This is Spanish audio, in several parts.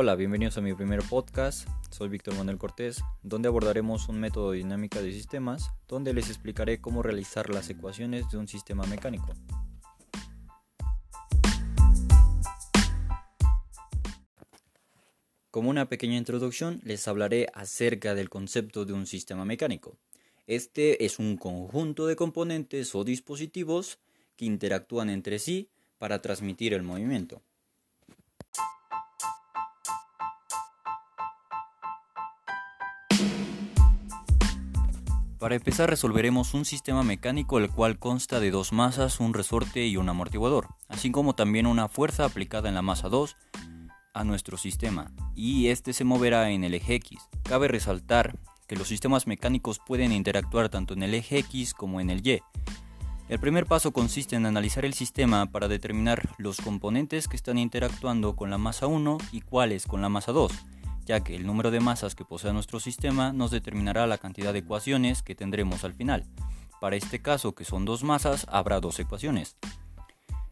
Hola, bienvenidos a mi primer podcast. Soy Víctor Manuel Cortés, donde abordaremos un método de dinámica de sistemas, donde les explicaré cómo realizar las ecuaciones de un sistema mecánico. Como una pequeña introducción, les hablaré acerca del concepto de un sistema mecánico. Este es un conjunto de componentes o dispositivos que interactúan entre sí para transmitir el movimiento. Para empezar resolveremos un sistema mecánico el cual consta de dos masas, un resorte y un amortiguador, así como también una fuerza aplicada en la masa 2 a nuestro sistema, y este se moverá en el eje X. Cabe resaltar que los sistemas mecánicos pueden interactuar tanto en el eje X como en el Y. El primer paso consiste en analizar el sistema para determinar los componentes que están interactuando con la masa 1 y cuáles con la masa 2 ya que el número de masas que posee nuestro sistema nos determinará la cantidad de ecuaciones que tendremos al final. Para este caso, que son dos masas, habrá dos ecuaciones.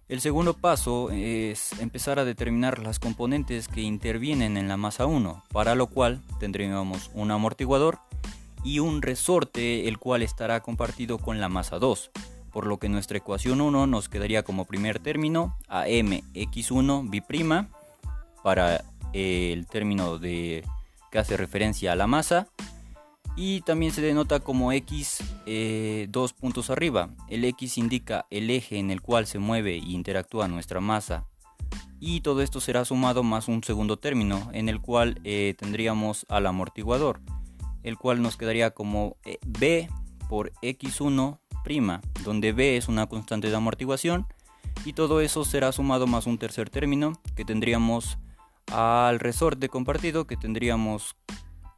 El segundo paso es empezar a determinar las componentes que intervienen en la masa 1, para lo cual tendríamos un amortiguador y un resorte el cual estará compartido con la masa 2, por lo que nuestra ecuación 1 nos quedaría como primer término AMX1 B' para el término de, que hace referencia a la masa. Y también se denota como x eh, dos puntos arriba. El x indica el eje en el cual se mueve e interactúa nuestra masa. Y todo esto será sumado más un segundo término en el cual eh, tendríamos al amortiguador, el cual nos quedaría como eh, b por x1', donde b es una constante de amortiguación. Y todo eso será sumado más un tercer término que tendríamos al resorte compartido que tendríamos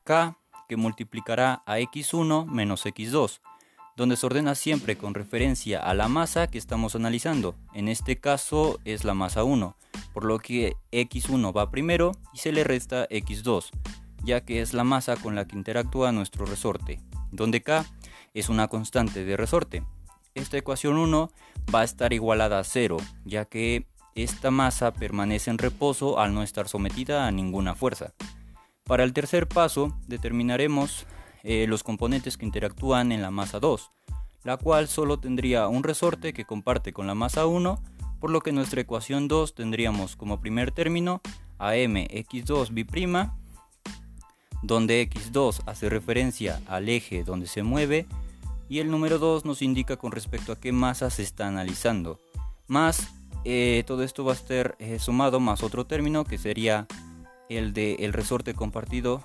k que multiplicará a x1 menos x2, donde se ordena siempre con referencia a la masa que estamos analizando. En este caso es la masa 1, por lo que x1 va primero y se le resta x2, ya que es la masa con la que interactúa nuestro resorte, donde k es una constante de resorte. Esta ecuación 1 va a estar igualada a 0, ya que esta masa permanece en reposo al no estar sometida a ninguna fuerza. Para el tercer paso determinaremos eh, los componentes que interactúan en la masa 2, la cual solo tendría un resorte que comparte con la masa 1, por lo que nuestra ecuación 2 tendríamos como primer término a mx2 b', donde x2 hace referencia al eje donde se mueve y el número 2 nos indica con respecto a qué masa se está analizando, más eh, todo esto va a estar eh, sumado más otro término que sería el de el resorte compartido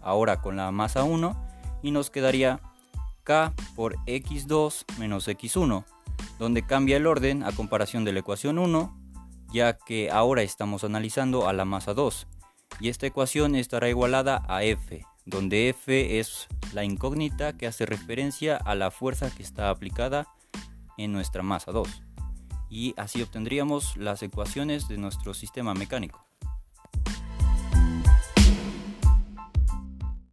ahora con la masa 1 y nos quedaría k por x2 menos x1 donde cambia el orden a comparación de la ecuación 1 ya que ahora estamos analizando a la masa 2 y esta ecuación estará igualada a f donde f es la incógnita que hace referencia a la fuerza que está aplicada en nuestra masa 2 y así obtendríamos las ecuaciones de nuestro sistema mecánico.